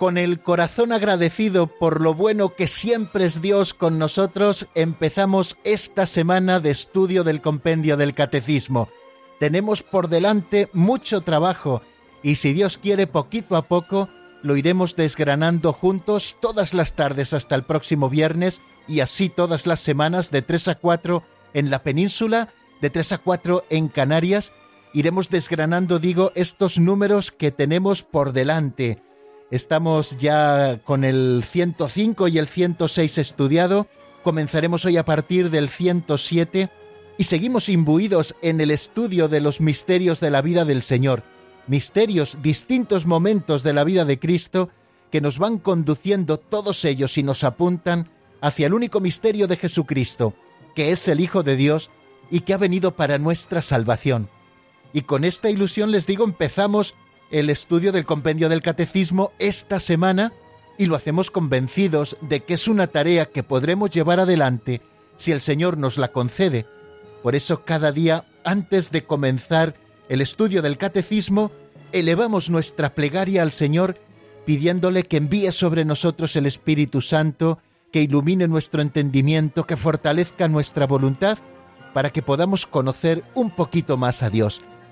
Con el corazón agradecido por lo bueno que siempre es Dios con nosotros, empezamos esta semana de estudio del compendio del Catecismo. Tenemos por delante mucho trabajo y si Dios quiere poquito a poco, lo iremos desgranando juntos todas las tardes hasta el próximo viernes y así todas las semanas de 3 a 4 en la península, de 3 a 4 en Canarias. Iremos desgranando, digo, estos números que tenemos por delante. Estamos ya con el 105 y el 106 estudiado. Comenzaremos hoy a partir del 107 y seguimos imbuidos en el estudio de los misterios de la vida del Señor misterios, distintos momentos de la vida de Cristo que nos van conduciendo todos ellos y nos apuntan hacia el único misterio de Jesucristo, que es el Hijo de Dios y que ha venido para nuestra salvación. Y con esta ilusión les digo, empezamos el estudio del compendio del catecismo esta semana y lo hacemos convencidos de que es una tarea que podremos llevar adelante si el Señor nos la concede. Por eso cada día, antes de comenzar el estudio del catecismo, elevamos nuestra plegaria al Señor pidiéndole que envíe sobre nosotros el Espíritu Santo, que ilumine nuestro entendimiento, que fortalezca nuestra voluntad, para que podamos conocer un poquito más a Dios.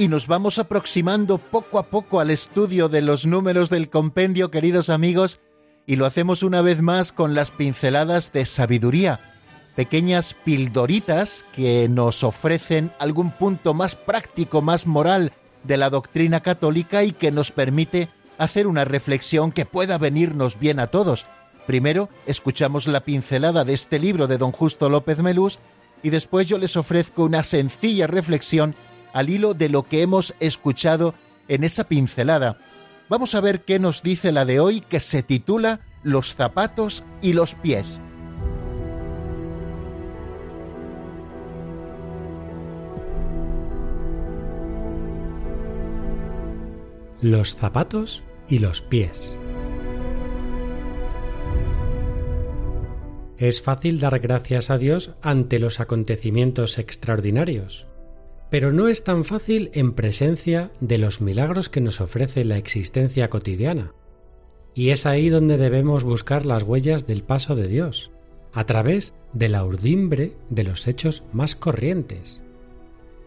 Y nos vamos aproximando poco a poco al estudio de los números del compendio, queridos amigos, y lo hacemos una vez más con las pinceladas de sabiduría, pequeñas pildoritas que nos ofrecen algún punto más práctico, más moral de la doctrina católica y que nos permite hacer una reflexión que pueda venirnos bien a todos. Primero, escuchamos la pincelada de este libro de don Justo López Melús y después yo les ofrezco una sencilla reflexión al hilo de lo que hemos escuchado en esa pincelada. Vamos a ver qué nos dice la de hoy que se titula Los zapatos y los pies. Los zapatos y los pies. Es fácil dar gracias a Dios ante los acontecimientos extraordinarios, pero no es tan fácil en presencia de los milagros que nos ofrece la existencia cotidiana. Y es ahí donde debemos buscar las huellas del paso de Dios, a través de la urdimbre de los hechos más corrientes.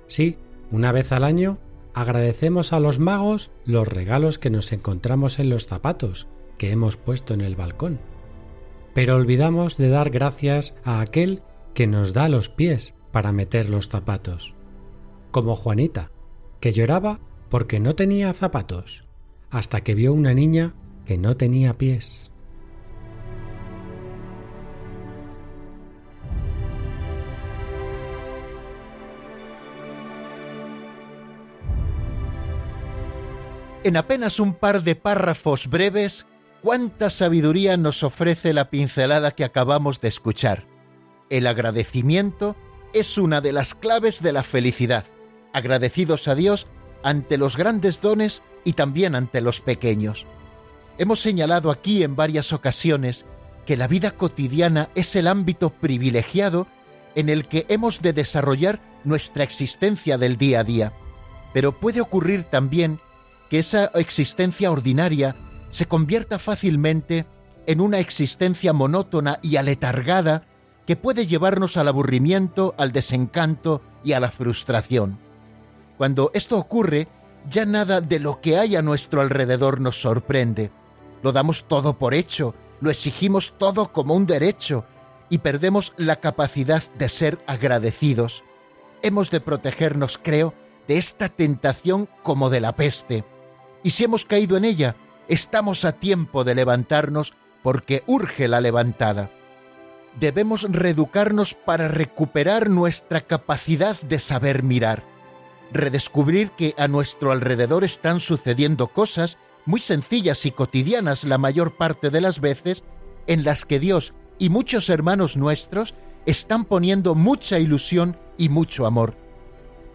Sí, una vez al año agradecemos a los magos los regalos que nos encontramos en los zapatos que hemos puesto en el balcón. Pero olvidamos de dar gracias a aquel que nos da los pies para meter los zapatos como Juanita, que lloraba porque no tenía zapatos, hasta que vio una niña que no tenía pies. En apenas un par de párrafos breves, cuánta sabiduría nos ofrece la pincelada que acabamos de escuchar. El agradecimiento es una de las claves de la felicidad. Agradecidos a Dios ante los grandes dones y también ante los pequeños. Hemos señalado aquí en varias ocasiones que la vida cotidiana es el ámbito privilegiado en el que hemos de desarrollar nuestra existencia del día a día. Pero puede ocurrir también que esa existencia ordinaria se convierta fácilmente en una existencia monótona y aletargada que puede llevarnos al aburrimiento, al desencanto y a la frustración. Cuando esto ocurre, ya nada de lo que hay a nuestro alrededor nos sorprende. Lo damos todo por hecho, lo exigimos todo como un derecho y perdemos la capacidad de ser agradecidos. Hemos de protegernos, creo, de esta tentación como de la peste. Y si hemos caído en ella, estamos a tiempo de levantarnos porque urge la levantada. Debemos reeducarnos para recuperar nuestra capacidad de saber mirar, redescubrir que a nuestro alrededor están sucediendo cosas muy sencillas y cotidianas la mayor parte de las veces, en las que Dios y muchos hermanos nuestros están poniendo mucha ilusión y mucho amor.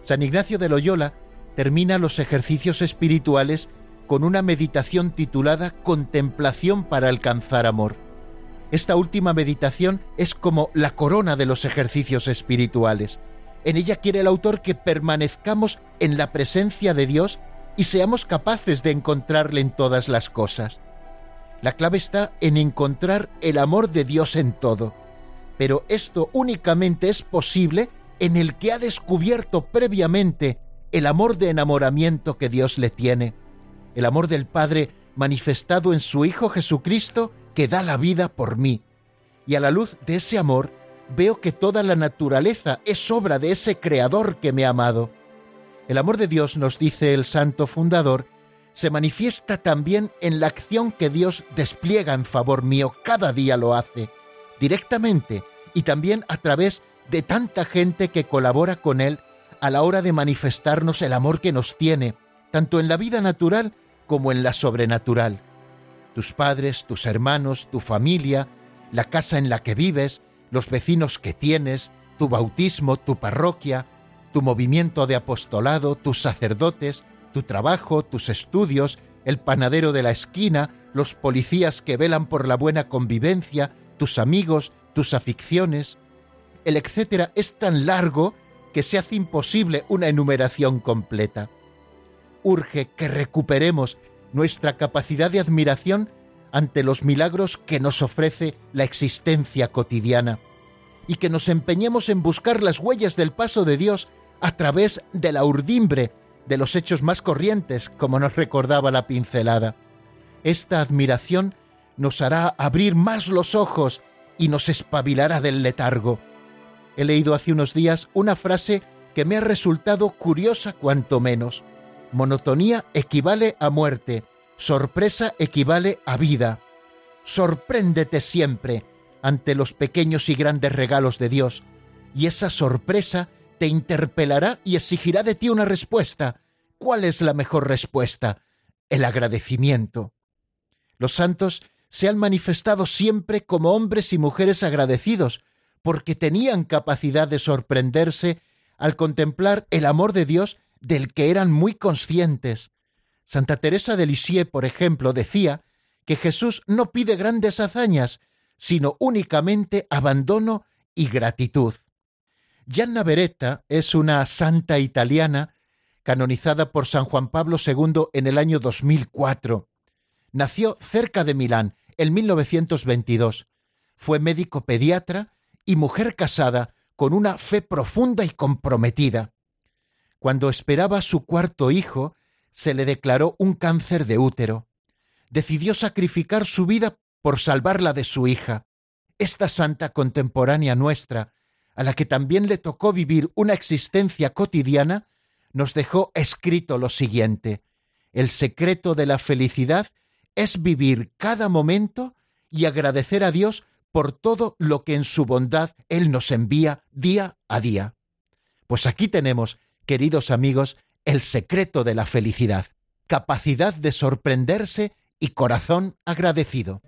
San Ignacio de Loyola termina los ejercicios espirituales con una meditación titulada Contemplación para alcanzar amor. Esta última meditación es como la corona de los ejercicios espirituales. En ella quiere el autor que permanezcamos en la presencia de Dios y seamos capaces de encontrarle en todas las cosas. La clave está en encontrar el amor de Dios en todo, pero esto únicamente es posible en el que ha descubierto previamente el amor de enamoramiento que Dios le tiene, el amor del Padre manifestado en su Hijo Jesucristo que da la vida por mí. Y a la luz de ese amor veo que toda la naturaleza es obra de ese Creador que me ha amado. El amor de Dios, nos dice el santo fundador, se manifiesta también en la acción que Dios despliega en favor mío, cada día lo hace, directamente y también a través de tanta gente que colabora con Él a la hora de manifestarnos el amor que nos tiene, tanto en la vida natural como en la sobrenatural. Tus padres, tus hermanos, tu familia, la casa en la que vives, los vecinos que tienes, tu bautismo, tu parroquia, tu movimiento de apostolado, tus sacerdotes, tu trabajo, tus estudios, el panadero de la esquina, los policías que velan por la buena convivencia, tus amigos, tus aficiones. El etcétera es tan largo que se hace imposible una enumeración completa. Urge que recuperemos nuestra capacidad de admiración ante los milagros que nos ofrece la existencia cotidiana y que nos empeñemos en buscar las huellas del paso de Dios a través de la urdimbre de los hechos más corrientes, como nos recordaba la pincelada. Esta admiración nos hará abrir más los ojos y nos espabilará del letargo. He leído hace unos días una frase que me ha resultado curiosa cuanto menos. Monotonía equivale a muerte, sorpresa equivale a vida. Sorpréndete siempre ante los pequeños y grandes regalos de Dios, y esa sorpresa te interpelará y exigirá de ti una respuesta. ¿Cuál es la mejor respuesta? El agradecimiento. Los santos se han manifestado siempre como hombres y mujeres agradecidos, porque tenían capacidad de sorprenderse al contemplar el amor de Dios del que eran muy conscientes. Santa Teresa de Lisieux, por ejemplo, decía que Jesús no pide grandes hazañas, sino únicamente abandono y gratitud. Gianna Beretta es una santa italiana canonizada por San Juan Pablo II en el año 2004. Nació cerca de Milán en 1922. Fue médico pediatra y mujer casada con una fe profunda y comprometida. Cuando esperaba su cuarto hijo, se le declaró un cáncer de útero. Decidió sacrificar su vida por salvarla de su hija. Esta santa contemporánea nuestra, a la que también le tocó vivir una existencia cotidiana, nos dejó escrito lo siguiente. El secreto de la felicidad es vivir cada momento y agradecer a Dios por todo lo que en su bondad Él nos envía día a día. Pues aquí tenemos, queridos amigos, el secreto de la felicidad. capacidad de sorprenderse y corazón agradecido.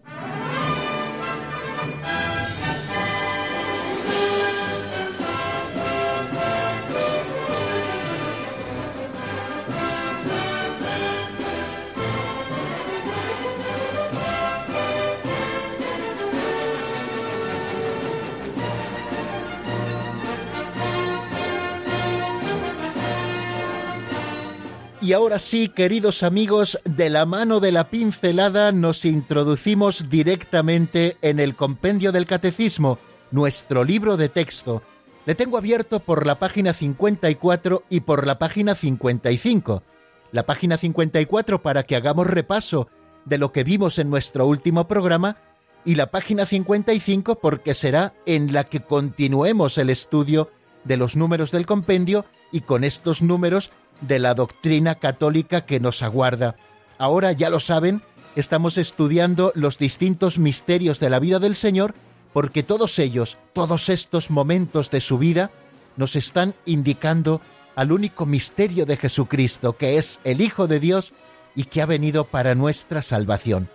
Y ahora sí, queridos amigos, de la mano de la pincelada nos introducimos directamente en el compendio del catecismo, nuestro libro de texto. Le tengo abierto por la página 54 y por la página 55. La página 54 para que hagamos repaso de lo que vimos en nuestro último programa y la página 55 porque será en la que continuemos el estudio de los números del compendio y con estos números de la doctrina católica que nos aguarda. Ahora ya lo saben, estamos estudiando los distintos misterios de la vida del Señor porque todos ellos, todos estos momentos de su vida, nos están indicando al único misterio de Jesucristo, que es el Hijo de Dios y que ha venido para nuestra salvación.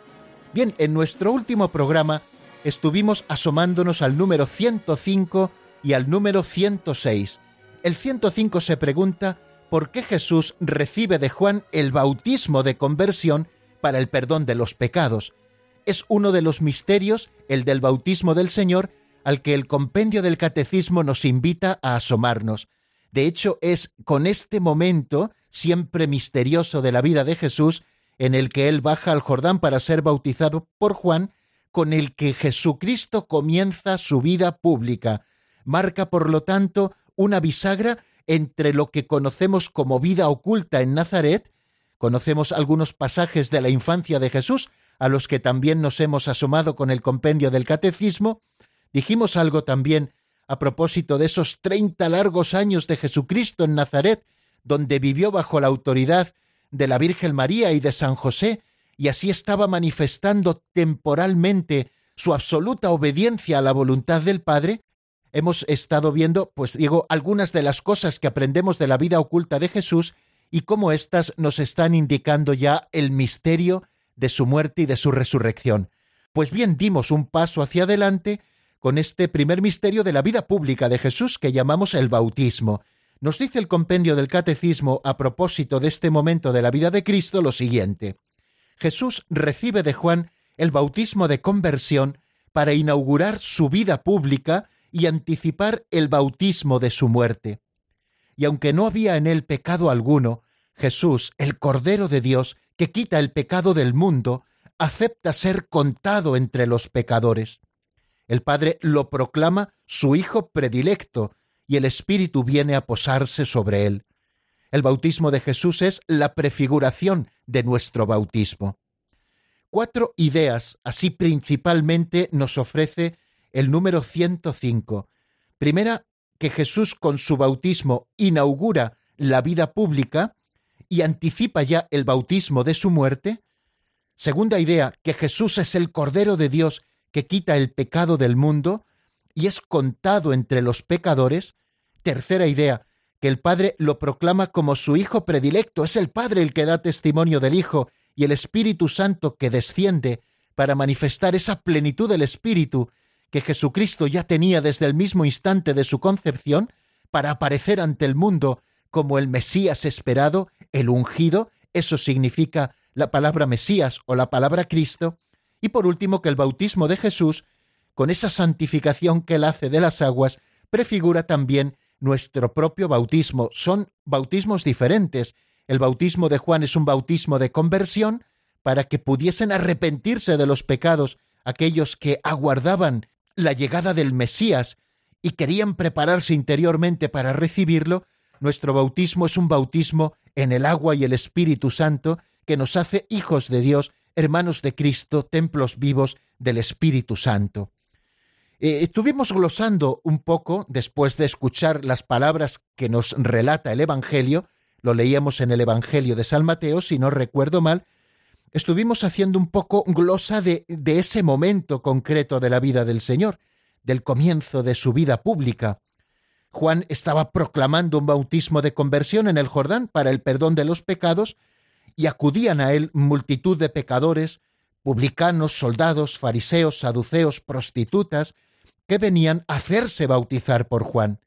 Bien, en nuestro último programa estuvimos asomándonos al número 105 y al número 106. El 105 se pregunta por qué Jesús recibe de Juan el bautismo de conversión para el perdón de los pecados. Es uno de los misterios, el del bautismo del Señor, al que el compendio del catecismo nos invita a asomarnos. De hecho, es con este momento, siempre misterioso de la vida de Jesús, en el que él baja al Jordán para ser bautizado por Juan, con el que Jesucristo comienza su vida pública. Marca, por lo tanto, una bisagra entre lo que conocemos como vida oculta en Nazaret, conocemos algunos pasajes de la infancia de Jesús, a los que también nos hemos asomado con el compendio del Catecismo, dijimos algo también a propósito de esos treinta largos años de Jesucristo en Nazaret, donde vivió bajo la autoridad de la Virgen María y de San José, y así estaba manifestando temporalmente su absoluta obediencia a la voluntad del Padre, hemos estado viendo, pues digo, algunas de las cosas que aprendemos de la vida oculta de Jesús y cómo éstas nos están indicando ya el misterio de su muerte y de su resurrección. Pues bien, dimos un paso hacia adelante con este primer misterio de la vida pública de Jesús que llamamos el bautismo. Nos dice el compendio del Catecismo a propósito de este momento de la vida de Cristo lo siguiente. Jesús recibe de Juan el bautismo de conversión para inaugurar su vida pública y anticipar el bautismo de su muerte. Y aunque no había en él pecado alguno, Jesús, el Cordero de Dios, que quita el pecado del mundo, acepta ser contado entre los pecadores. El Padre lo proclama su Hijo predilecto, y el Espíritu viene a posarse sobre él. El bautismo de Jesús es la prefiguración de nuestro bautismo. Cuatro ideas, así principalmente, nos ofrece el número 105. Primera, que Jesús con su bautismo inaugura la vida pública y anticipa ya el bautismo de su muerte. Segunda idea, que Jesús es el Cordero de Dios que quita el pecado del mundo y es contado entre los pecadores. Tercera idea, que el Padre lo proclama como su Hijo predilecto, es el Padre el que da testimonio del Hijo y el Espíritu Santo que desciende para manifestar esa plenitud del Espíritu que Jesucristo ya tenía desde el mismo instante de su concepción para aparecer ante el mundo como el Mesías esperado, el ungido, eso significa la palabra Mesías o la palabra Cristo, y por último que el bautismo de Jesús, con esa santificación que él hace de las aguas, prefigura también nuestro propio bautismo. Son bautismos diferentes. El bautismo de Juan es un bautismo de conversión para que pudiesen arrepentirse de los pecados aquellos que aguardaban la llegada del Mesías y querían prepararse interiormente para recibirlo, nuestro bautismo es un bautismo en el agua y el Espíritu Santo que nos hace hijos de Dios, hermanos de Cristo, templos vivos del Espíritu Santo. Eh, estuvimos glosando un poco después de escuchar las palabras que nos relata el Evangelio, lo leíamos en el Evangelio de San Mateo, si no recuerdo mal, estuvimos haciendo un poco glosa de, ese momento concreto de la vida del Señor, del comienzo de su vida pública. Juan estaba proclamando un bautismo de conversión en el Jordán para el perdón de los pecados, y acudían a él multitud de pecadores, publicanos, soldados, fariseos, saduceos, prostitutas, que venían a hacerse bautizar por Juan.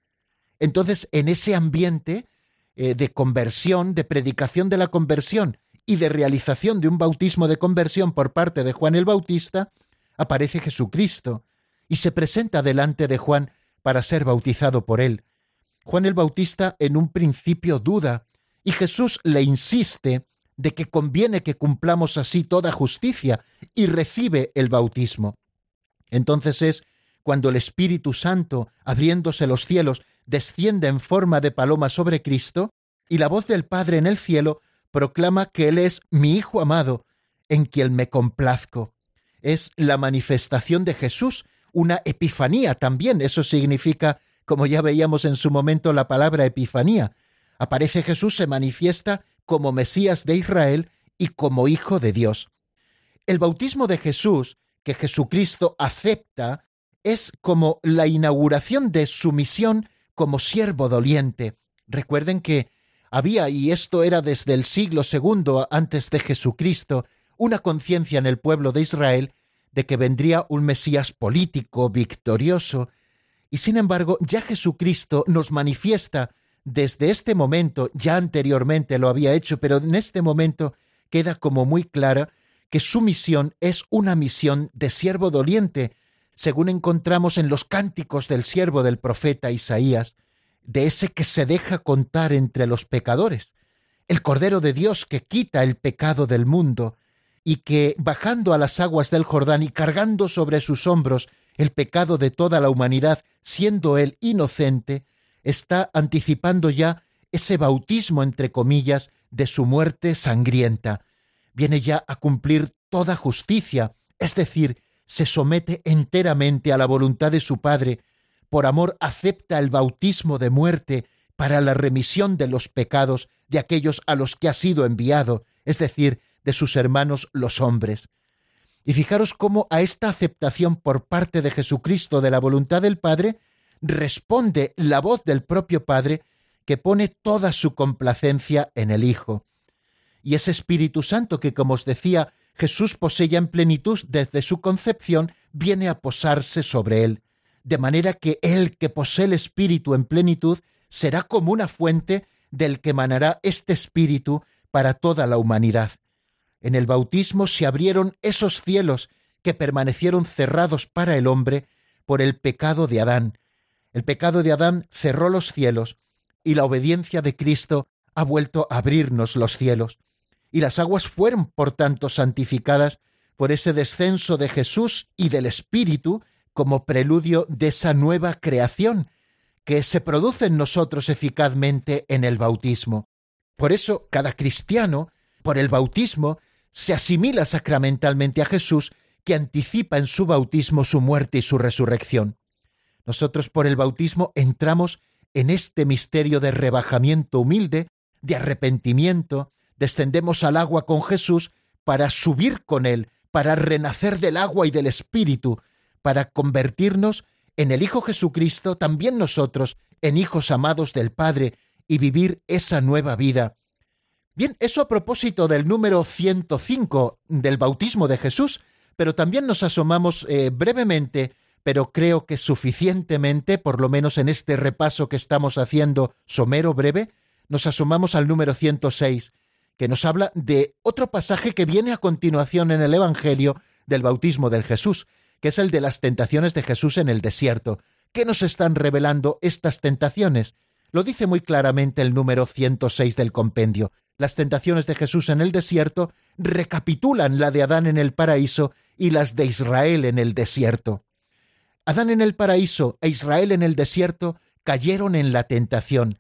Entonces, en ese ambiente eh, de conversión, de predicación de la conversión y de realización de un bautismo de conversión por parte de Juan el Bautista, aparece Jesucristo y se presenta delante de Juan para ser bautizado por él. Juan el Bautista en un principio duda y Jesús le insiste de que conviene que cumplamos así toda justicia y recibe el bautismo. Entonces es cuando el Espíritu Santo, abriéndose los cielos, desciende en forma de paloma sobre Cristo, y la voz del Padre en el cielo proclama que Él es mi Hijo amado, en quien me complazco. Es la manifestación de Jesús, una epifanía también, eso significa, como ya veíamos en su momento la palabra epifanía. Aparece Jesús, se manifiesta como Mesías de Israel y como Hijo de Dios. El bautismo de Jesús, que Jesucristo acepta, es como la inauguración de su misión como siervo doliente. Recuerden que había, y esto era desde el siglo segundo antes de Jesucristo, una conciencia en el pueblo de Israel de que vendría un Mesías político, victorioso, y sin embargo ya Jesucristo nos manifiesta desde este momento, ya anteriormente lo había hecho, pero en este momento queda como muy clara que su misión es una misión de siervo doliente, según encontramos en los cánticos del siervo del profeta Isaías, de ese que se deja contar entre los pecadores, el Cordero de Dios que quita el pecado del mundo, y que, bajando a las aguas del Jordán y cargando sobre sus hombros el pecado de toda la humanidad, siendo él inocente, está anticipando ya ese bautismo, entre comillas, de su muerte sangrienta. Viene ya a cumplir toda justicia, es decir, se somete enteramente a la voluntad de su Padre, por amor acepta el bautismo de muerte para la remisión de los pecados de aquellos a los que ha sido enviado, es decir, de sus hermanos los hombres. Y fijaros cómo a esta aceptación por parte de Jesucristo de la voluntad del Padre responde la voz del propio Padre que pone toda su complacencia en el Hijo. Y ese Espíritu Santo que, como os decía, Jesús posee en plenitud desde su concepción, viene a posarse sobre él, de manera que él que posee el Espíritu en plenitud será como una fuente del que emanará este Espíritu para toda la humanidad. En el bautismo se abrieron esos cielos que permanecieron cerrados para el hombre por el pecado de Adán, el pecado de Adán cerró los cielos y la obediencia de Cristo ha vuelto a abrirnos los cielos. Y las aguas fueron, por tanto, santificadas por ese descenso de Jesús y del Espíritu como preludio de esa nueva creación que se produce en nosotros eficazmente en el bautismo. Por eso, cada cristiano, por el bautismo, se asimila sacramentalmente a Jesús, que anticipa en su bautismo su muerte y su resurrección. Nosotros por el bautismo entramos en este misterio de rebajamiento humilde, de arrepentimiento, descendemos al agua con Jesús para subir con Él, para renacer del agua y del Espíritu, para convertirnos en el Hijo Jesucristo, también nosotros, en hijos amados del Padre, y vivir esa nueva vida. Bien, eso a propósito del número 105 del bautismo de Jesús, pero también nos asomamos eh, brevemente pero creo que suficientemente, por lo menos en este repaso que estamos haciendo somero breve, nos asomamos al número 106, que nos habla de otro pasaje que viene a continuación en el Evangelio del bautismo del Jesús, que es el de las tentaciones de Jesús en el desierto. ¿Qué nos están revelando estas tentaciones? Lo dice muy claramente el número 106 del compendio. Las tentaciones de Jesús en el desierto recapitulan la de Adán en el paraíso y las de Israel en el desierto. Adán en el paraíso e Israel en el desierto cayeron en la tentación,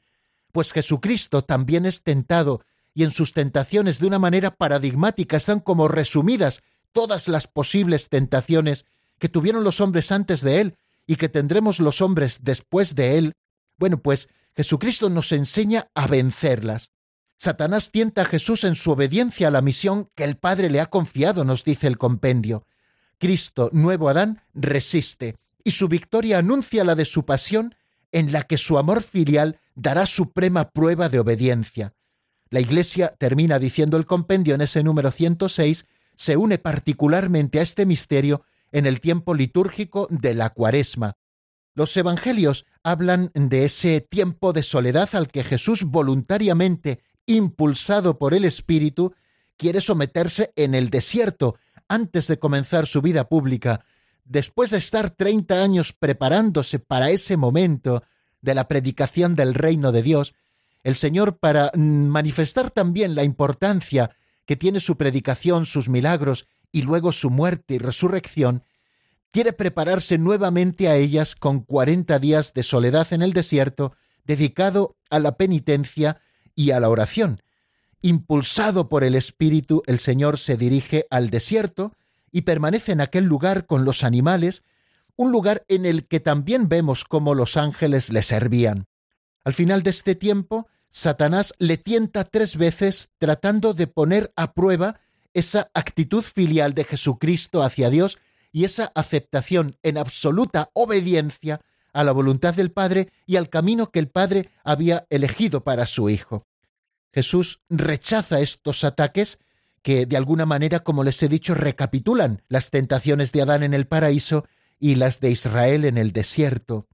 pues Jesucristo también es tentado y en sus tentaciones de una manera paradigmática están como resumidas todas las posibles tentaciones que tuvieron los hombres antes de Él y que tendremos los hombres después de Él. Bueno, pues Jesucristo nos enseña a vencerlas. Satanás tienta a Jesús en su obediencia a la misión que el Padre le ha confiado, nos dice el compendio. Cristo, nuevo Adán, resiste y su victoria anuncia la de su pasión en la que su amor filial dará suprema prueba de obediencia. La Iglesia termina diciendo el compendio en ese número 106, se une particularmente a este misterio en el tiempo litúrgico de la cuaresma. Los evangelios hablan de ese tiempo de soledad al que Jesús voluntariamente, impulsado por el Espíritu, quiere someterse en el desierto antes de comenzar su vida pública, después de estar treinta años preparándose para ese momento de la predicación del reino de Dios, el Señor, para manifestar también la importancia que tiene su predicación, sus milagros y luego su muerte y resurrección, quiere prepararse nuevamente a ellas con cuarenta días de soledad en el desierto, dedicado a la penitencia y a la oración. Impulsado por el Espíritu, el Señor se dirige al desierto y permanece en aquel lugar con los animales, un lugar en el que también vemos cómo los ángeles le servían. Al final de este tiempo, Satanás le tienta tres veces tratando de poner a prueba esa actitud filial de Jesucristo hacia Dios y esa aceptación en absoluta obediencia a la voluntad del Padre y al camino que el Padre había elegido para su Hijo. Jesús rechaza estos ataques que de alguna manera, como les he dicho, recapitulan las tentaciones de Adán en el paraíso y las de Israel en el desierto.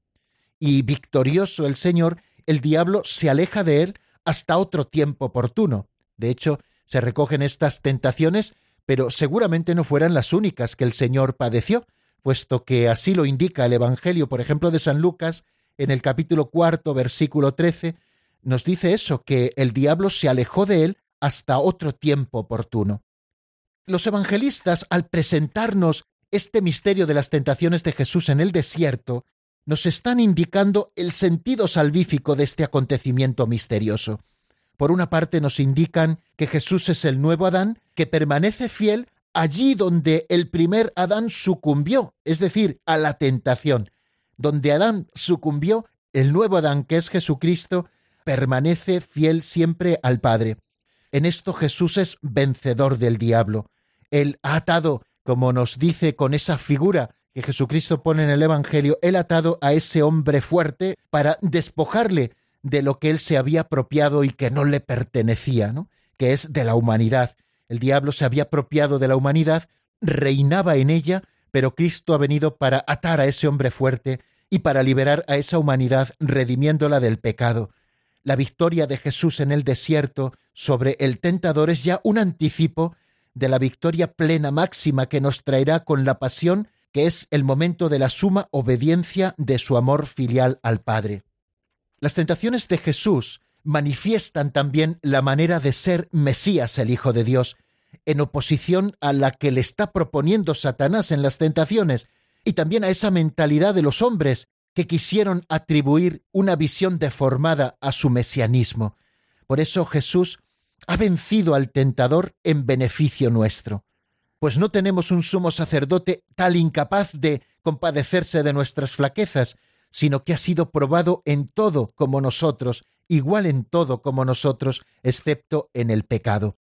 Y victorioso el Señor, el diablo se aleja de él hasta otro tiempo oportuno. De hecho, se recogen estas tentaciones, pero seguramente no fueran las únicas que el Señor padeció, puesto que así lo indica el Evangelio, por ejemplo, de San Lucas, en el capítulo cuarto, versículo trece, nos dice eso, que el diablo se alejó de él hasta otro tiempo oportuno. Los evangelistas, al presentarnos este misterio de las tentaciones de Jesús en el desierto, nos están indicando el sentido salvífico de este acontecimiento misterioso. Por una parte nos indican que Jesús es el nuevo Adán, que permanece fiel allí donde el primer Adán sucumbió, es decir, a la tentación. Donde Adán sucumbió, el nuevo Adán, que es Jesucristo, permanece fiel siempre al Padre. En esto Jesús es vencedor del diablo. Él ha atado, como nos dice con esa figura que Jesucristo pone en el Evangelio, él atado a ese hombre fuerte para despojarle de lo que él se había apropiado y que no le pertenecía, ¿no? que es de la humanidad. El diablo se había apropiado de la humanidad, reinaba en ella, pero Cristo ha venido para atar a ese hombre fuerte y para liberar a esa humanidad redimiéndola del pecado. La victoria de Jesús en el desierto sobre el tentador es ya un anticipo de la victoria plena máxima que nos traerá con la pasión, que es el momento de la suma obediencia de su amor filial al Padre. Las tentaciones de Jesús manifiestan también la manera de ser Mesías el Hijo de Dios, en oposición a la que le está proponiendo Satanás en las tentaciones, y también a esa mentalidad de los hombres que quisieron atribuir una visión deformada a su mesianismo. Por eso Jesús ha vencido al tentador en beneficio nuestro, pues no tenemos un sumo sacerdote tal incapaz de compadecerse de nuestras flaquezas, sino que ha sido probado en todo como nosotros, igual en todo como nosotros, excepto en el pecado.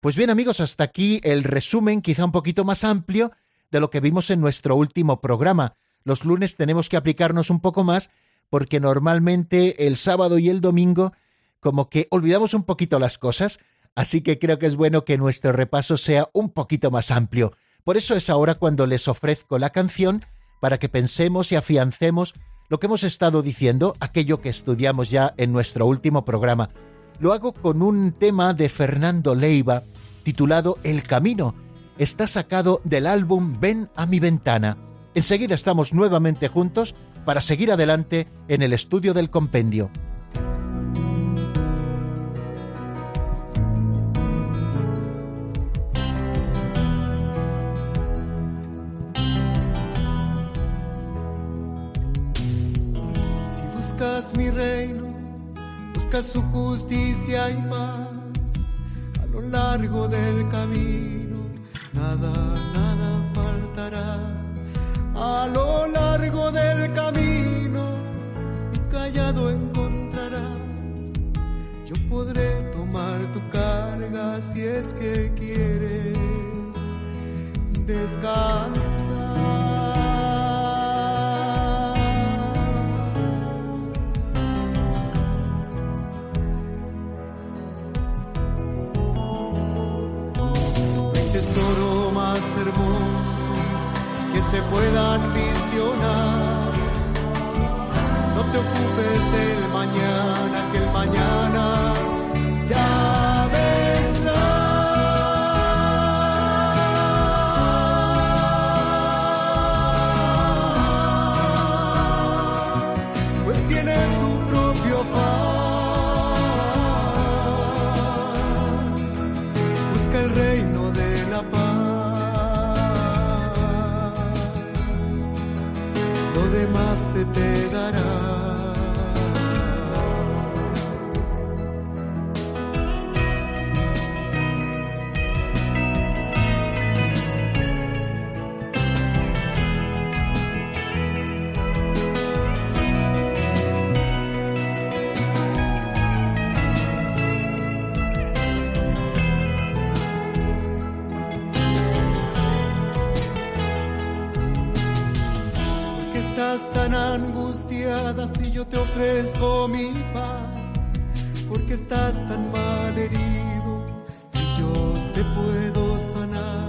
Pues bien amigos, hasta aquí el resumen quizá un poquito más amplio de lo que vimos en nuestro último programa, los lunes tenemos que aplicarnos un poco más porque normalmente el sábado y el domingo como que olvidamos un poquito las cosas, así que creo que es bueno que nuestro repaso sea un poquito más amplio. Por eso es ahora cuando les ofrezco la canción para que pensemos y afiancemos lo que hemos estado diciendo, aquello que estudiamos ya en nuestro último programa. Lo hago con un tema de Fernando Leiva titulado El Camino. Está sacado del álbum Ven a mi ventana. Enseguida estamos nuevamente juntos para seguir adelante en el estudio del compendio. Reino, buscas su justicia y paz a lo largo del camino, nada, nada faltará a lo largo del camino y callado encontrarás. Yo podré tomar tu carga si es que quieres descansar. Te ocupes del ofrezco mi paz? Porque estás tan mal herido si yo te puedo sanar?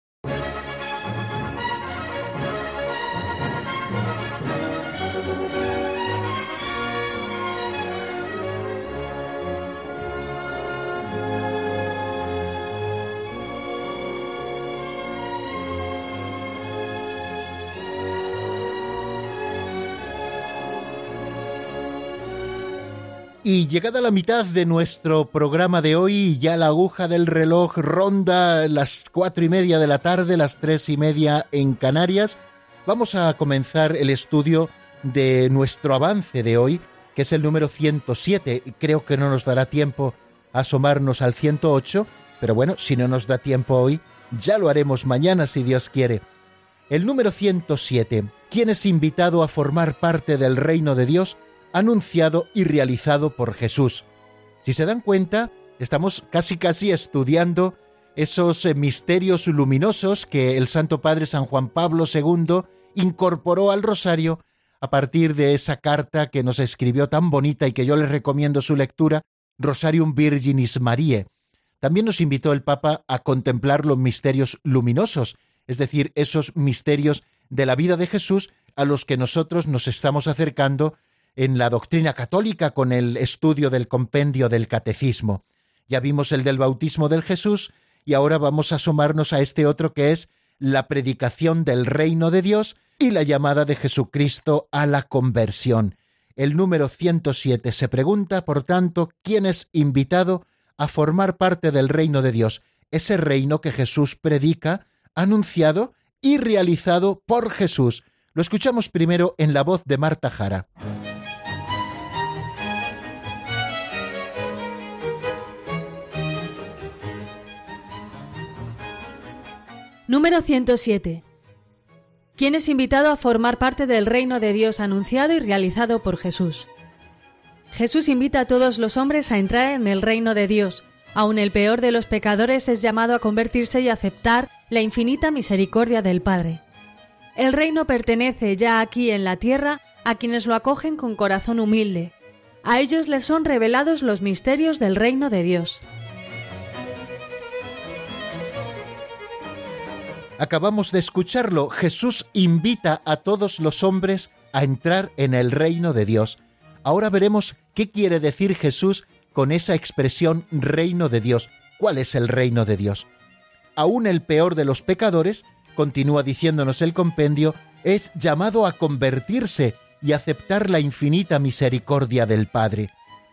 Y llegada la mitad de nuestro programa de hoy, ya la aguja del reloj ronda las cuatro y media de la tarde, las tres y media en Canarias, vamos a comenzar el estudio de nuestro avance de hoy, que es el número 107. Creo que no nos dará tiempo a asomarnos al 108, pero bueno, si no nos da tiempo hoy, ya lo haremos mañana si Dios quiere. El número 107. ¿Quién es invitado a formar parte del reino de Dios? Anunciado y realizado por Jesús. Si se dan cuenta, estamos casi casi estudiando esos eh, misterios luminosos que el Santo Padre San Juan Pablo II incorporó al rosario a partir de esa carta que nos escribió tan bonita y que yo les recomiendo su lectura, Rosarium Virginis Mariae. También nos invitó el Papa a contemplar los misterios luminosos, es decir, esos misterios de la vida de Jesús a los que nosotros nos estamos acercando en la doctrina católica con el estudio del compendio del catecismo. Ya vimos el del bautismo del Jesús y ahora vamos a asomarnos a este otro que es la predicación del reino de Dios y la llamada de Jesucristo a la conversión. El número 107 se pregunta, por tanto, quién es invitado a formar parte del reino de Dios, ese reino que Jesús predica, anunciado y realizado por Jesús. Lo escuchamos primero en la voz de Marta Jara. Número 107. ¿Quién es invitado a formar parte del reino de Dios anunciado y realizado por Jesús? Jesús invita a todos los hombres a entrar en el reino de Dios. Aun el peor de los pecadores es llamado a convertirse y aceptar la infinita misericordia del Padre. El reino pertenece ya aquí en la tierra a quienes lo acogen con corazón humilde. A ellos les son revelados los misterios del reino de Dios. Acabamos de escucharlo. Jesús invita a todos los hombres a entrar en el reino de Dios. Ahora veremos qué quiere decir Jesús con esa expresión reino de Dios. ¿Cuál es el reino de Dios? Aún el peor de los pecadores, continúa diciéndonos el compendio, es llamado a convertirse y aceptar la infinita misericordia del Padre.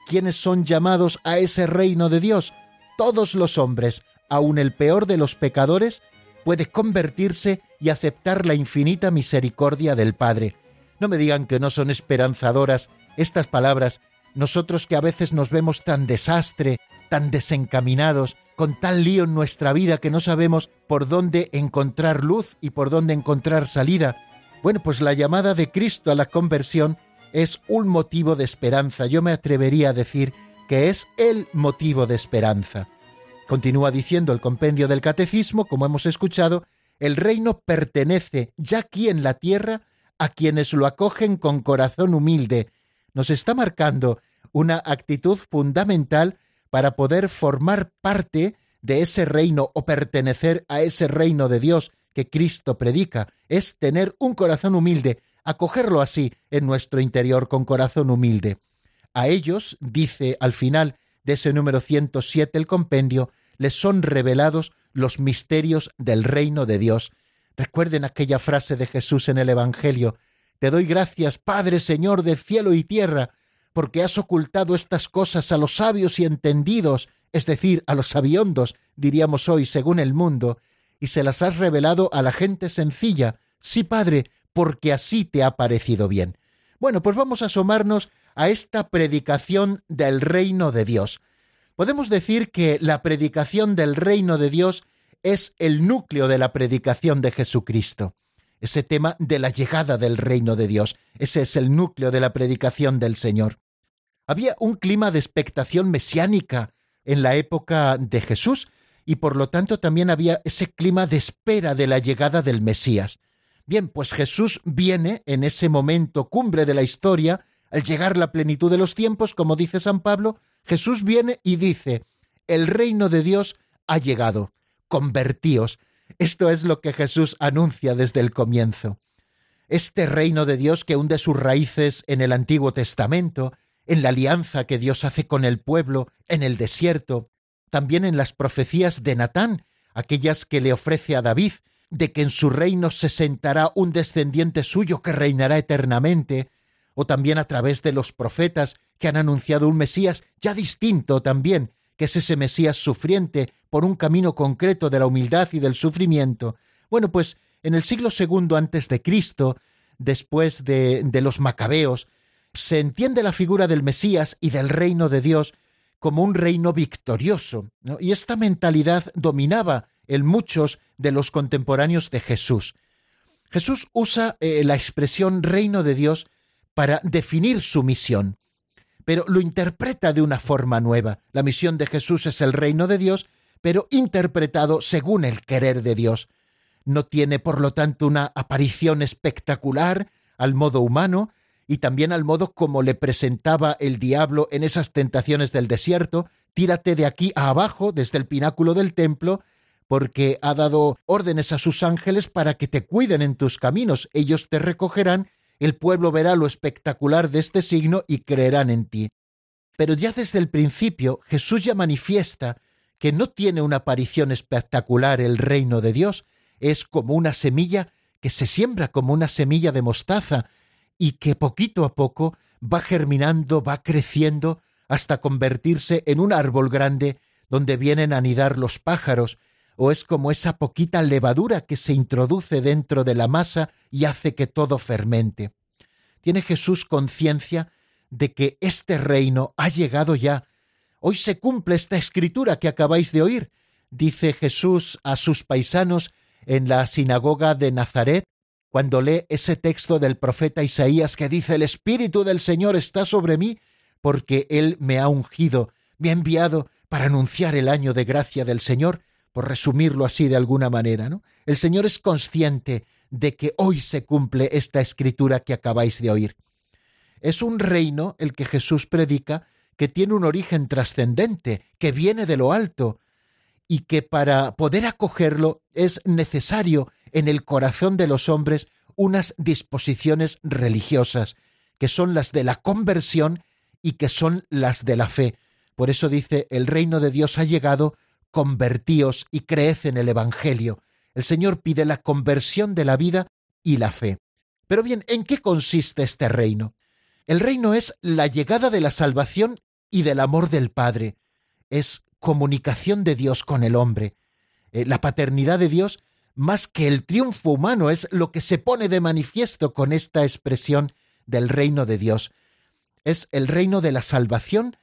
¿Quiénes son llamados a ese reino de Dios? Todos los hombres, aun el peor de los pecadores, puede convertirse y aceptar la infinita misericordia del Padre. No me digan que no son esperanzadoras estas palabras, nosotros que a veces nos vemos tan desastre, tan desencaminados, con tal lío en nuestra vida que no sabemos por dónde encontrar luz y por dónde encontrar salida. Bueno, pues la llamada de Cristo a la conversión es un motivo de esperanza. Yo me atrevería a decir que es el motivo de esperanza. Continúa diciendo el compendio del catecismo, como hemos escuchado, el reino pertenece ya aquí en la tierra a quienes lo acogen con corazón humilde. Nos está marcando una actitud fundamental para poder formar parte de ese reino o pertenecer a ese reino de Dios que Cristo predica. Es tener un corazón humilde, acogerlo así en nuestro interior con corazón humilde. A ellos, dice al final de ese número 107 el compendio, les son revelados los misterios del reino de Dios. Recuerden aquella frase de Jesús en el Evangelio, Te doy gracias, Padre Señor de cielo y tierra, porque has ocultado estas cosas a los sabios y entendidos, es decir, a los sabiondos, diríamos hoy, según el mundo, y se las has revelado a la gente sencilla. Sí, Padre, porque así te ha parecido bien. Bueno, pues vamos a asomarnos a esta predicación del reino de Dios. Podemos decir que la predicación del reino de Dios es el núcleo de la predicación de Jesucristo. Ese tema de la llegada del reino de Dios, ese es el núcleo de la predicación del Señor. Había un clima de expectación mesiánica en la época de Jesús y por lo tanto también había ese clima de espera de la llegada del Mesías. Bien, pues Jesús viene en ese momento cumbre de la historia, al llegar la plenitud de los tiempos, como dice San Pablo, Jesús viene y dice, el reino de Dios ha llegado, convertíos. Esto es lo que Jesús anuncia desde el comienzo. Este reino de Dios que hunde sus raíces en el Antiguo Testamento, en la alianza que Dios hace con el pueblo en el desierto, también en las profecías de Natán, aquellas que le ofrece a David, de que en su reino se sentará un descendiente suyo que reinará eternamente, o también a través de los profetas que han anunciado un Mesías ya distinto también, que es ese Mesías sufriente por un camino concreto de la humildad y del sufrimiento. Bueno, pues en el siglo segundo antes de Cristo, después de, de los macabeos, se entiende la figura del Mesías y del reino de Dios como un reino victorioso, y esta mentalidad dominaba en muchos de los contemporáneos de Jesús. Jesús usa eh, la expresión reino de Dios para definir su misión, pero lo interpreta de una forma nueva. La misión de Jesús es el reino de Dios, pero interpretado según el querer de Dios. No tiene, por lo tanto, una aparición espectacular al modo humano y también al modo como le presentaba el diablo en esas tentaciones del desierto, tírate de aquí a abajo, desde el pináculo del templo, porque ha dado órdenes a sus ángeles para que te cuiden en tus caminos. Ellos te recogerán, el pueblo verá lo espectacular de este signo y creerán en ti. Pero ya desde el principio Jesús ya manifiesta que no tiene una aparición espectacular el reino de Dios, es como una semilla que se siembra como una semilla de mostaza y que poquito a poco va germinando, va creciendo, hasta convertirse en un árbol grande donde vienen a anidar los pájaros, o es como esa poquita levadura que se introduce dentro de la masa y hace que todo fermente. Tiene Jesús conciencia de que este reino ha llegado ya. Hoy se cumple esta escritura que acabáis de oír, dice Jesús a sus paisanos en la sinagoga de Nazaret, cuando lee ese texto del profeta Isaías que dice, el Espíritu del Señor está sobre mí, porque Él me ha ungido, me ha enviado para anunciar el año de gracia del Señor, por resumirlo así de alguna manera, ¿no? El Señor es consciente de que hoy se cumple esta escritura que acabáis de oír. Es un reino el que Jesús predica que tiene un origen trascendente, que viene de lo alto, y que para poder acogerlo es necesario en el corazón de los hombres unas disposiciones religiosas, que son las de la conversión y que son las de la fe. Por eso dice, el reino de Dios ha llegado, convertíos y creed en el Evangelio. El Señor pide la conversión de la vida y la fe. Pero bien, ¿en qué consiste este reino? El reino es la llegada de la salvación y del amor del Padre. Es comunicación de Dios con el hombre. Eh, la paternidad de Dios, más que el triunfo humano, es lo que se pone de manifiesto con esta expresión del reino de Dios. Es el reino de la salvación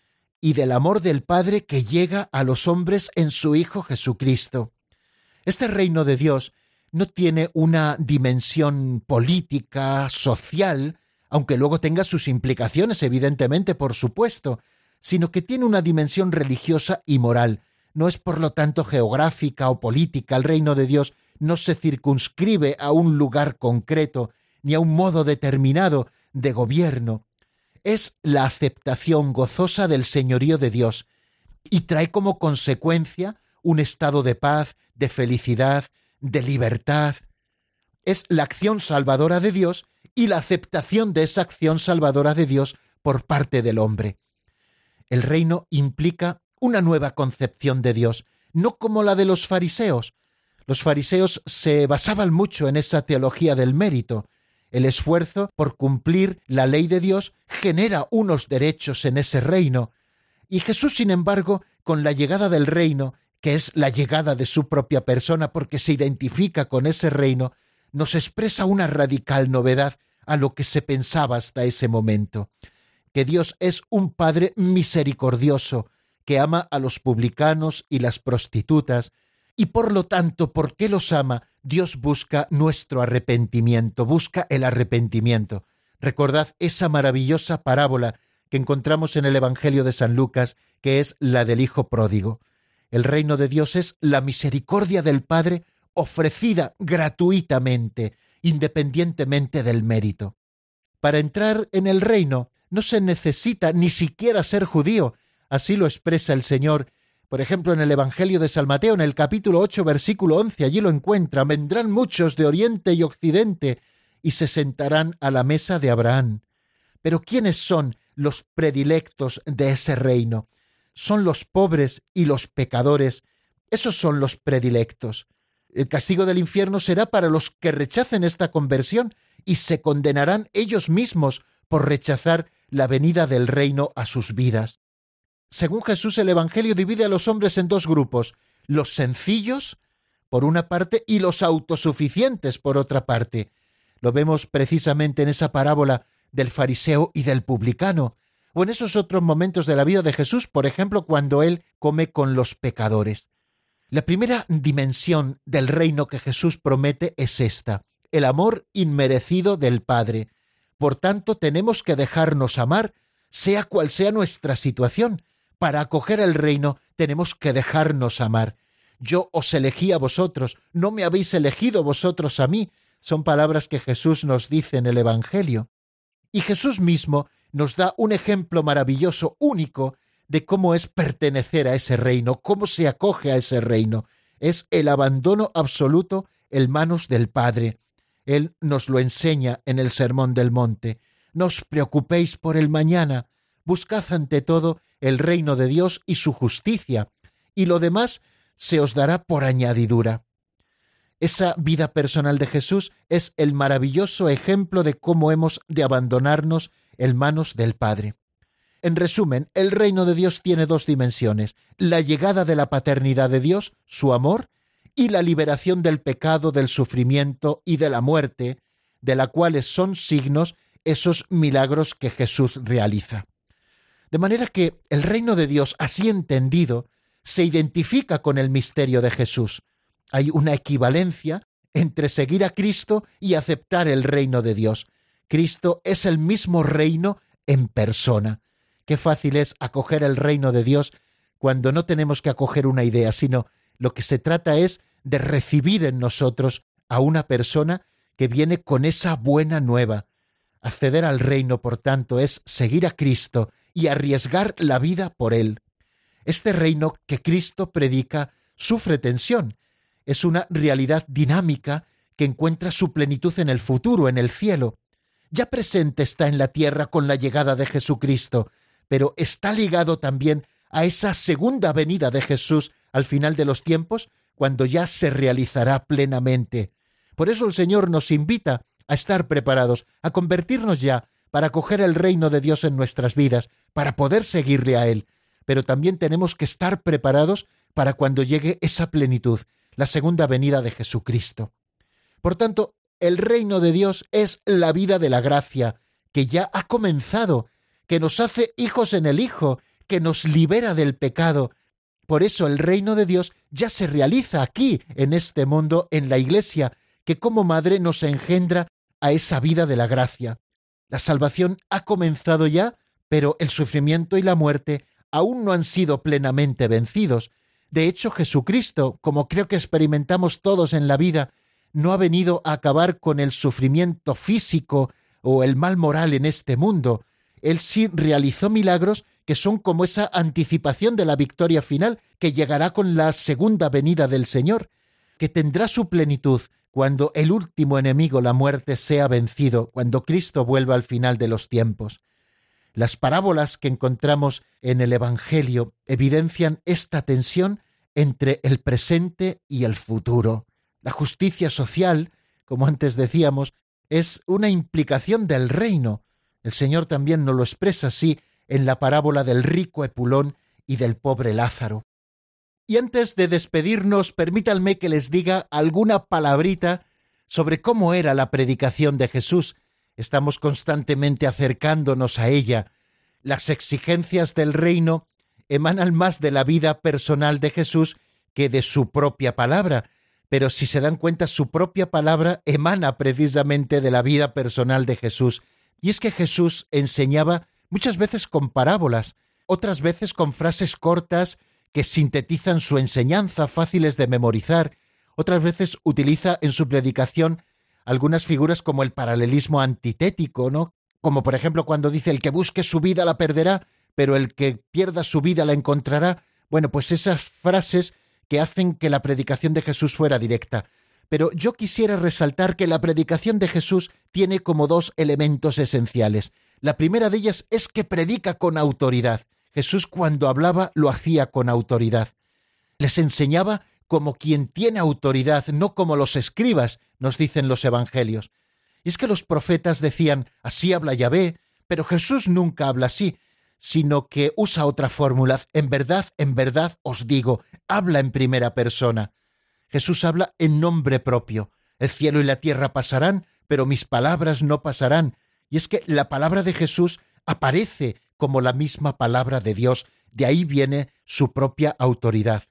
y del amor del Padre que llega a los hombres en su Hijo Jesucristo. Este reino de Dios no tiene una dimensión política, social, aunque luego tenga sus implicaciones, evidentemente, por supuesto, sino que tiene una dimensión religiosa y moral. No es por lo tanto geográfica o política. El reino de Dios no se circunscribe a un lugar concreto ni a un modo determinado de gobierno. Es la aceptación gozosa del señorío de Dios y trae como consecuencia un estado de paz, de felicidad, de libertad. Es la acción salvadora de Dios y la aceptación de esa acción salvadora de Dios por parte del hombre. El reino implica una nueva concepción de Dios, no como la de los fariseos. Los fariseos se basaban mucho en esa teología del mérito. El esfuerzo por cumplir la ley de Dios genera unos derechos en ese reino. Y Jesús, sin embargo, con la llegada del reino, que es la llegada de su propia persona porque se identifica con ese reino, nos expresa una radical novedad a lo que se pensaba hasta ese momento que Dios es un Padre misericordioso, que ama a los publicanos y las prostitutas, y por lo tanto, porque los ama, Dios busca nuestro arrepentimiento, busca el arrepentimiento. Recordad esa maravillosa parábola que encontramos en el Evangelio de San Lucas, que es la del Hijo pródigo. El reino de Dios es la misericordia del Padre ofrecida gratuitamente, independientemente del mérito. Para entrar en el reino no se necesita ni siquiera ser judío. Así lo expresa el Señor. Por ejemplo, en el Evangelio de San Mateo, en el capítulo 8, versículo 11, allí lo encuentra. Vendrán muchos de Oriente y Occidente y se sentarán a la mesa de Abraham. Pero ¿quiénes son los predilectos de ese reino? Son los pobres y los pecadores. Esos son los predilectos. El castigo del infierno será para los que rechacen esta conversión y se condenarán ellos mismos por rechazar la venida del reino a sus vidas. Según Jesús, el Evangelio divide a los hombres en dos grupos, los sencillos, por una parte, y los autosuficientes, por otra parte. Lo vemos precisamente en esa parábola del fariseo y del publicano, o en esos otros momentos de la vida de Jesús, por ejemplo, cuando él come con los pecadores. La primera dimensión del reino que Jesús promete es esta, el amor inmerecido del Padre, por tanto, tenemos que dejarnos amar, sea cual sea nuestra situación. Para acoger el reino tenemos que dejarnos amar. Yo os elegí a vosotros, no me habéis elegido vosotros a mí. Son palabras que Jesús nos dice en el Evangelio. Y Jesús mismo nos da un ejemplo maravilloso, único, de cómo es pertenecer a ese reino, cómo se acoge a ese reino. Es el abandono absoluto en manos del Padre. Él nos lo enseña en el Sermón del Monte. No os preocupéis por el mañana, buscad ante todo el reino de Dios y su justicia, y lo demás se os dará por añadidura. Esa vida personal de Jesús es el maravilloso ejemplo de cómo hemos de abandonarnos en manos del Padre. En resumen, el reino de Dios tiene dos dimensiones, la llegada de la paternidad de Dios, su amor, y la liberación del pecado, del sufrimiento y de la muerte, de la cuales son signos esos milagros que Jesús realiza. De manera que el reino de Dios, así entendido, se identifica con el misterio de Jesús. Hay una equivalencia entre seguir a Cristo y aceptar el reino de Dios. Cristo es el mismo reino en persona. Qué fácil es acoger el reino de Dios cuando no tenemos que acoger una idea, sino lo que se trata es de recibir en nosotros a una persona que viene con esa buena nueva. Acceder al reino, por tanto, es seguir a Cristo y arriesgar la vida por él. Este reino que Cristo predica sufre tensión. Es una realidad dinámica que encuentra su plenitud en el futuro, en el cielo. Ya presente está en la tierra con la llegada de Jesucristo, pero está ligado también a esa segunda venida de Jesús al final de los tiempos, cuando ya se realizará plenamente. Por eso el Señor nos invita a estar preparados, a convertirnos ya para coger el reino de Dios en nuestras vidas, para poder seguirle a Él. Pero también tenemos que estar preparados para cuando llegue esa plenitud, la segunda venida de Jesucristo. Por tanto, el reino de Dios es la vida de la gracia, que ya ha comenzado que nos hace hijos en el Hijo, que nos libera del pecado. Por eso el reino de Dios ya se realiza aquí, en este mundo, en la Iglesia, que como madre nos engendra a esa vida de la gracia. La salvación ha comenzado ya, pero el sufrimiento y la muerte aún no han sido plenamente vencidos. De hecho, Jesucristo, como creo que experimentamos todos en la vida, no ha venido a acabar con el sufrimiento físico o el mal moral en este mundo, él sí realizó milagros que son como esa anticipación de la victoria final que llegará con la segunda venida del Señor, que tendrá su plenitud cuando el último enemigo, la muerte, sea vencido, cuando Cristo vuelva al final de los tiempos. Las parábolas que encontramos en el Evangelio evidencian esta tensión entre el presente y el futuro. La justicia social, como antes decíamos, es una implicación del reino, el Señor también nos lo expresa así en la parábola del rico Epulón y del pobre Lázaro. Y antes de despedirnos, permítanme que les diga alguna palabrita sobre cómo era la predicación de Jesús. Estamos constantemente acercándonos a ella. Las exigencias del reino emanan más de la vida personal de Jesús que de su propia palabra, pero si se dan cuenta, su propia palabra emana precisamente de la vida personal de Jesús. Y es que Jesús enseñaba muchas veces con parábolas, otras veces con frases cortas que sintetizan su enseñanza, fáciles de memorizar, otras veces utiliza en su predicación algunas figuras como el paralelismo antitético, ¿no? Como por ejemplo cuando dice el que busque su vida la perderá, pero el que pierda su vida la encontrará. Bueno, pues esas frases que hacen que la predicación de Jesús fuera directa pero yo quisiera resaltar que la predicación de Jesús tiene como dos elementos esenciales. La primera de ellas es que predica con autoridad. Jesús cuando hablaba lo hacía con autoridad. Les enseñaba como quien tiene autoridad, no como los escribas, nos dicen los evangelios. Y es que los profetas decían, así habla Yahvé, pero Jesús nunca habla así, sino que usa otra fórmula. En verdad, en verdad os digo, habla en primera persona. Jesús habla en nombre propio. El cielo y la tierra pasarán, pero mis palabras no pasarán. Y es que la palabra de Jesús aparece como la misma palabra de Dios. De ahí viene su propia autoridad.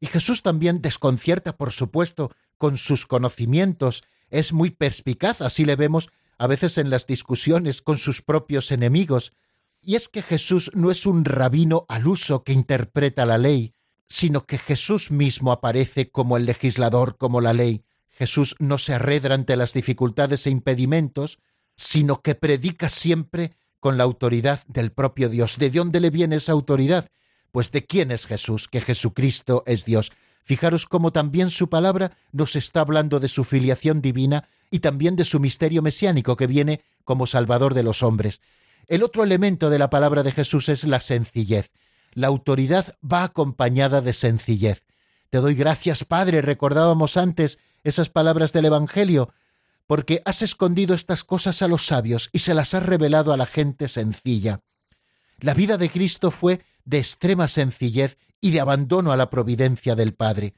Y Jesús también desconcierta, por supuesto, con sus conocimientos. Es muy perspicaz, así le vemos a veces en las discusiones con sus propios enemigos. Y es que Jesús no es un rabino al uso que interpreta la ley, sino que Jesús mismo aparece como el legislador, como la ley. Jesús no se arredra ante las dificultades e impedimentos, sino que predica siempre con la autoridad del propio Dios. ¿De dónde le viene esa autoridad? Pues de quién es Jesús, que Jesucristo es Dios. Fijaros cómo también su palabra nos está hablando de su filiación divina y también de su misterio mesiánico que viene como Salvador de los hombres. El otro elemento de la palabra de Jesús es la sencillez. La autoridad va acompañada de sencillez. Te doy gracias, Padre, recordábamos antes esas palabras del Evangelio, porque has escondido estas cosas a los sabios y se las has revelado a la gente sencilla. La vida de Cristo fue de extrema sencillez y de abandono a la providencia del Padre.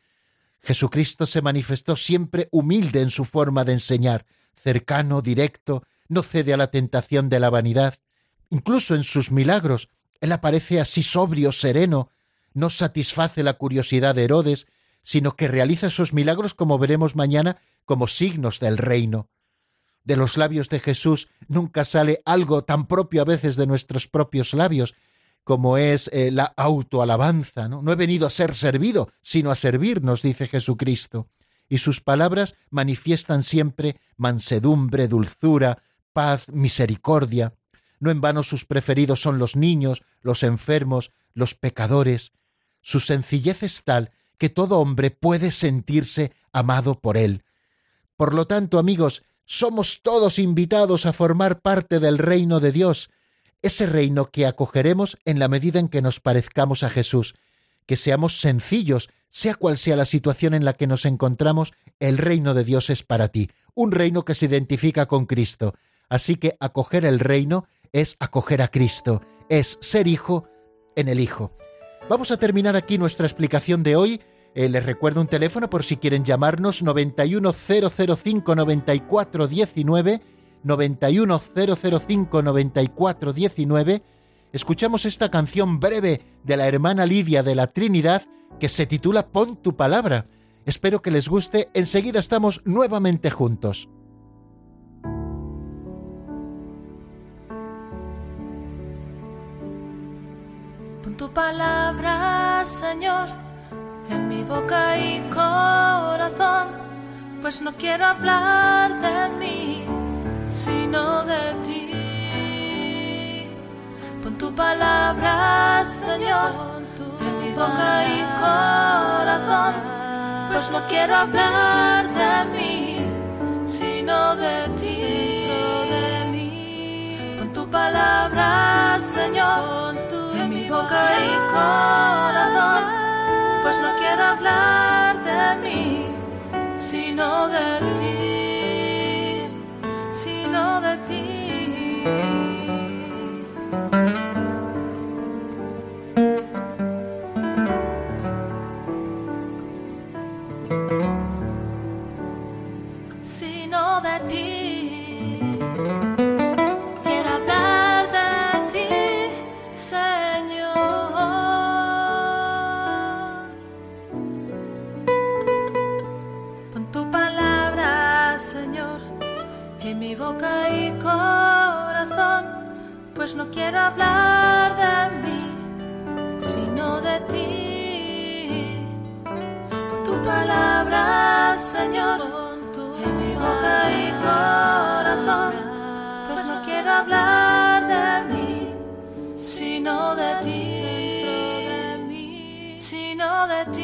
Jesucristo se manifestó siempre humilde en su forma de enseñar, cercano, directo, no cede a la tentación de la vanidad. Incluso en sus milagros, él aparece así sobrio, sereno, no satisface la curiosidad de Herodes, sino que realiza esos milagros, como veremos mañana, como signos del reino. De los labios de Jesús nunca sale algo tan propio a veces de nuestros propios labios, como es eh, la autoalabanza. ¿no? no he venido a ser servido, sino a servirnos, dice Jesucristo. Y sus palabras manifiestan siempre mansedumbre, dulzura, paz, misericordia. No en vano sus preferidos son los niños, los enfermos, los pecadores. Su sencillez es tal que todo hombre puede sentirse amado por él. Por lo tanto, amigos, somos todos invitados a formar parte del reino de Dios, ese reino que acogeremos en la medida en que nos parezcamos a Jesús, que seamos sencillos, sea cual sea la situación en la que nos encontramos, el reino de Dios es para ti, un reino que se identifica con Cristo. Así que acoger el reino es acoger a Cristo, es ser hijo en el Hijo. Vamos a terminar aquí nuestra explicación de hoy. Eh, les recuerdo un teléfono por si quieren llamarnos 910059419 910059419, escuchamos esta canción breve de la hermana Lidia de la Trinidad que se titula Pon tu palabra. Espero que les guste, enseguida estamos nuevamente juntos. Pon tu palabra, Señor, en mi boca y corazón, pues no quiero hablar de mí sino de ti. Pon tu palabra, Señor, en mi boca y corazón, pues no quiero hablar de mí, sino de ti. Pon tu palabra, Señor, en mi boca y corazón, hablar de mí, sino de ti no quiero hablar de mí, sino de ti. Con tu palabra, Señor, en mi boca y corazón, pues no quiero hablar de mí, sino de ti, sino de ti.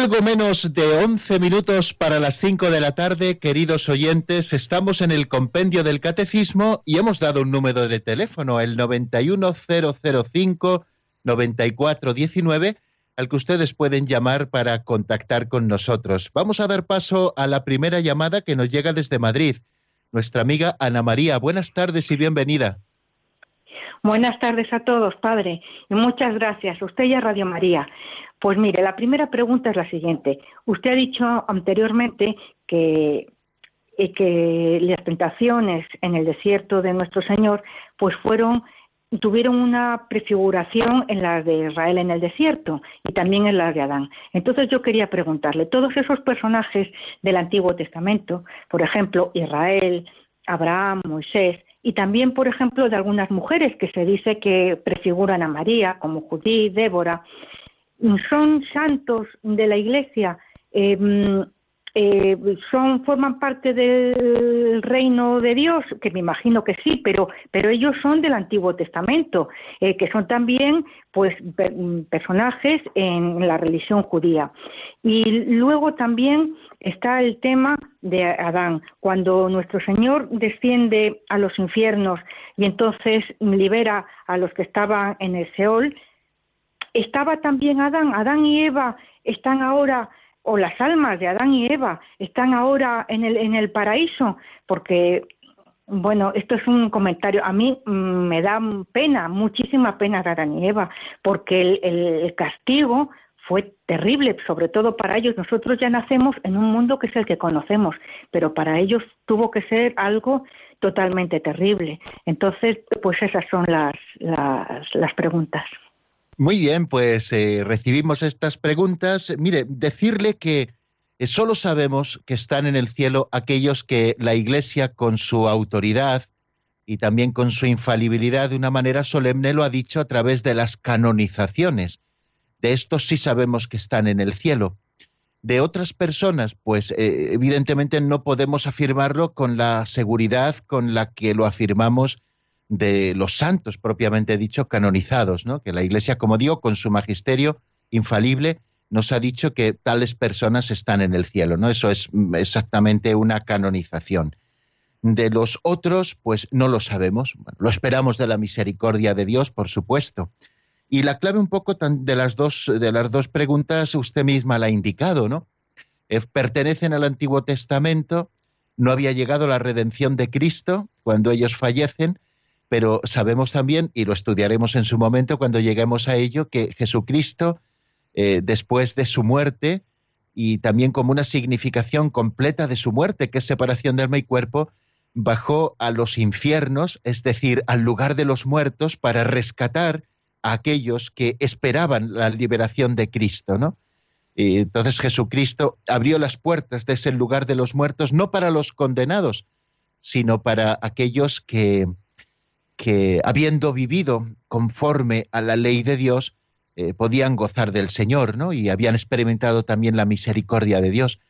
Algo menos de 11 minutos para las 5 de la tarde, queridos oyentes, estamos en el compendio del catecismo y hemos dado un número de teléfono, el 91005-9419, al que ustedes pueden llamar para contactar con nosotros. Vamos a dar paso a la primera llamada que nos llega desde Madrid. Nuestra amiga Ana María, buenas tardes y bienvenida. Buenas tardes a todos, padre, y muchas gracias usted y a Radio María. Pues mire, la primera pregunta es la siguiente. Usted ha dicho anteriormente que, eh, que las tentaciones en el desierto de nuestro Señor pues fueron tuvieron una prefiguración en las de Israel en el desierto y también en las de Adán. Entonces yo quería preguntarle, todos esos personajes del Antiguo Testamento, por ejemplo, Israel, Abraham, Moisés, y también, por ejemplo, de algunas mujeres que se dice que prefiguran a María, como Judí, Débora, son santos de la Iglesia. Eh, eh, son forman parte del reino de Dios, que me imagino que sí, pero pero ellos son del Antiguo Testamento, eh, que son también pues personajes en la religión judía. Y luego también está el tema de Adán, cuando nuestro Señor desciende a los infiernos y entonces libera a los que estaban en el Seol, estaba también Adán, Adán y Eva están ahora o las almas de Adán y Eva están ahora en el, en el paraíso, porque, bueno, esto es un comentario, a mí mm, me da pena, muchísima pena de Adán y Eva, porque el, el castigo fue terrible, sobre todo para ellos. Nosotros ya nacemos en un mundo que es el que conocemos, pero para ellos tuvo que ser algo totalmente terrible. Entonces, pues esas son las, las, las preguntas. Muy bien, pues eh, recibimos estas preguntas. Mire, decirle que eh, solo sabemos que están en el cielo aquellos que la Iglesia, con su autoridad y también con su infalibilidad, de una manera solemne lo ha dicho a través de las canonizaciones. De estos sí sabemos que están en el cielo. De otras personas, pues eh, evidentemente no podemos afirmarlo con la seguridad con la que lo afirmamos de los santos propiamente dicho canonizados, ¿no? Que la Iglesia, como digo, con su magisterio infalible nos ha dicho que tales personas están en el cielo, ¿no? Eso es exactamente una canonización. De los otros, pues no lo sabemos. lo esperamos de la misericordia de Dios, por supuesto. Y la clave un poco de las dos de las dos preguntas usted misma la ha indicado, ¿no? Eh, pertenecen al Antiguo Testamento, no había llegado la redención de Cristo cuando ellos fallecen, pero sabemos también, y lo estudiaremos en su momento cuando lleguemos a ello, que Jesucristo, eh, después de su muerte, y también como una significación completa de su muerte, que es separación de alma y cuerpo, bajó a los infiernos, es decir, al lugar de los muertos, para rescatar a aquellos que esperaban la liberación de Cristo, ¿no? Y entonces Jesucristo abrió las puertas de ese lugar de los muertos, no para los condenados, sino para aquellos que, que habiendo vivido conforme a la ley de Dios, eh, podían gozar del Señor, ¿no? Y habían experimentado también la misericordia de Dios.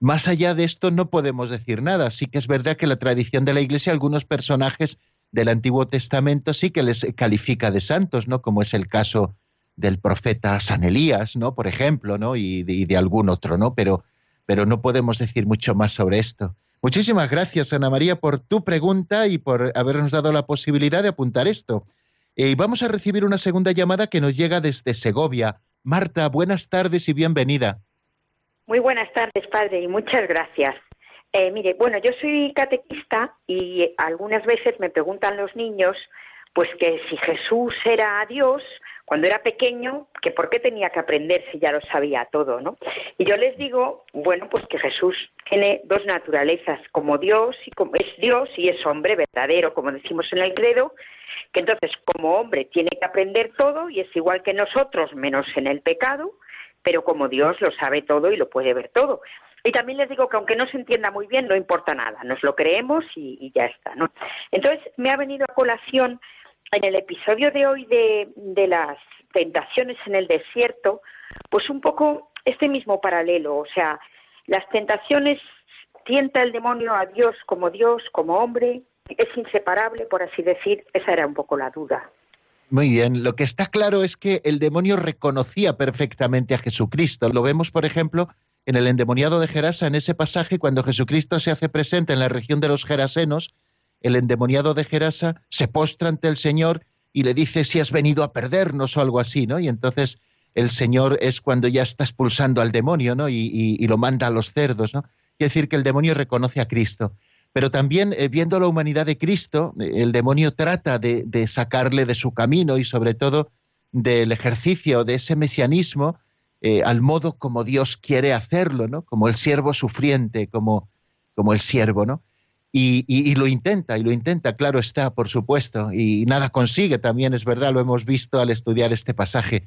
Más allá de esto no podemos decir nada. Sí que es verdad que la tradición de la Iglesia, algunos personajes del Antiguo Testamento sí que les califica de santos, ¿no? Como es el caso del profeta San Elías, ¿no? Por ejemplo, ¿no? Y de, y de algún otro, ¿no? Pero, pero no podemos decir mucho más sobre esto. Muchísimas gracias, Ana María, por tu pregunta y por habernos dado la posibilidad de apuntar esto. Y vamos a recibir una segunda llamada que nos llega desde Segovia. Marta, buenas tardes y bienvenida. Muy buenas tardes, padre, y muchas gracias. Eh, mire, bueno, yo soy catequista y algunas veces me preguntan los niños, pues que si Jesús era Dios, cuando era pequeño, que por qué tenía que aprender si ya lo sabía todo, ¿no? Y yo les digo, bueno, pues que Jesús tiene dos naturalezas, como Dios y como es Dios y es hombre verdadero, como decimos en el credo, que entonces como hombre tiene que aprender todo y es igual que nosotros, menos en el pecado, pero como Dios lo sabe todo y lo puede ver todo. Y también les digo que aunque no se entienda muy bien, no importa nada, nos lo creemos y, y ya está, ¿no? Entonces me ha venido a colación en el episodio de hoy de, las tentaciones en el desierto, pues un poco este mismo paralelo, o sea, las tentaciones tienta el demonio a Dios como Dios, como hombre, es inseparable, por así decir, esa era un poco la duda. Muy bien, lo que está claro es que el demonio reconocía perfectamente a Jesucristo. Lo vemos, por ejemplo, en el endemoniado de Gerasa, en ese pasaje, cuando Jesucristo se hace presente en la región de los Gerasenos, el endemoniado de Gerasa se postra ante el Señor y le dice si has venido a perdernos o algo así, ¿no? Y entonces el Señor es cuando ya está expulsando al demonio, ¿no? Y, lo manda a los cerdos, ¿no? Quiere decir que el demonio reconoce a Cristo. Pero también eh, viendo la humanidad de Cristo, eh, el demonio trata de, sacarle de su camino y sobre todo del ejercicio de ese mesianismo eh, al modo como Dios quiere hacerlo, ¿no? Como el siervo sufriente, como, como el siervo, ¿no? Y, lo intenta, y lo intenta, claro está, por supuesto, y nada consigue, también es verdad, lo hemos visto al estudiar este pasaje.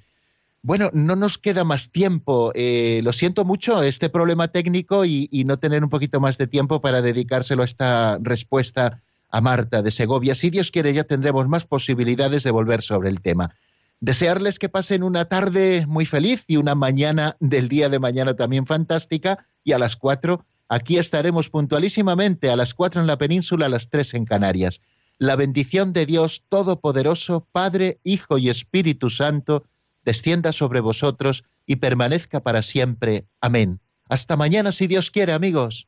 Bueno, no nos queda más tiempo. Eh, lo siento mucho, este problema técnico y, no tener un poquito más de tiempo para dedicárselo a esta respuesta a Marta de Segovia. Si Dios quiere, ya tendremos más posibilidades de volver sobre el tema. Desearles que pasen una tarde muy feliz y una mañana del día de mañana también fantástica y a las cuatro Aquí estaremos puntualísimamente a las cuatro en la península, a las tres en Canarias. La bendición de Dios Todopoderoso, Padre, Hijo y Espíritu Santo, descienda sobre vosotros y permanezca para siempre. Amén. Hasta mañana si Dios quiere, amigos.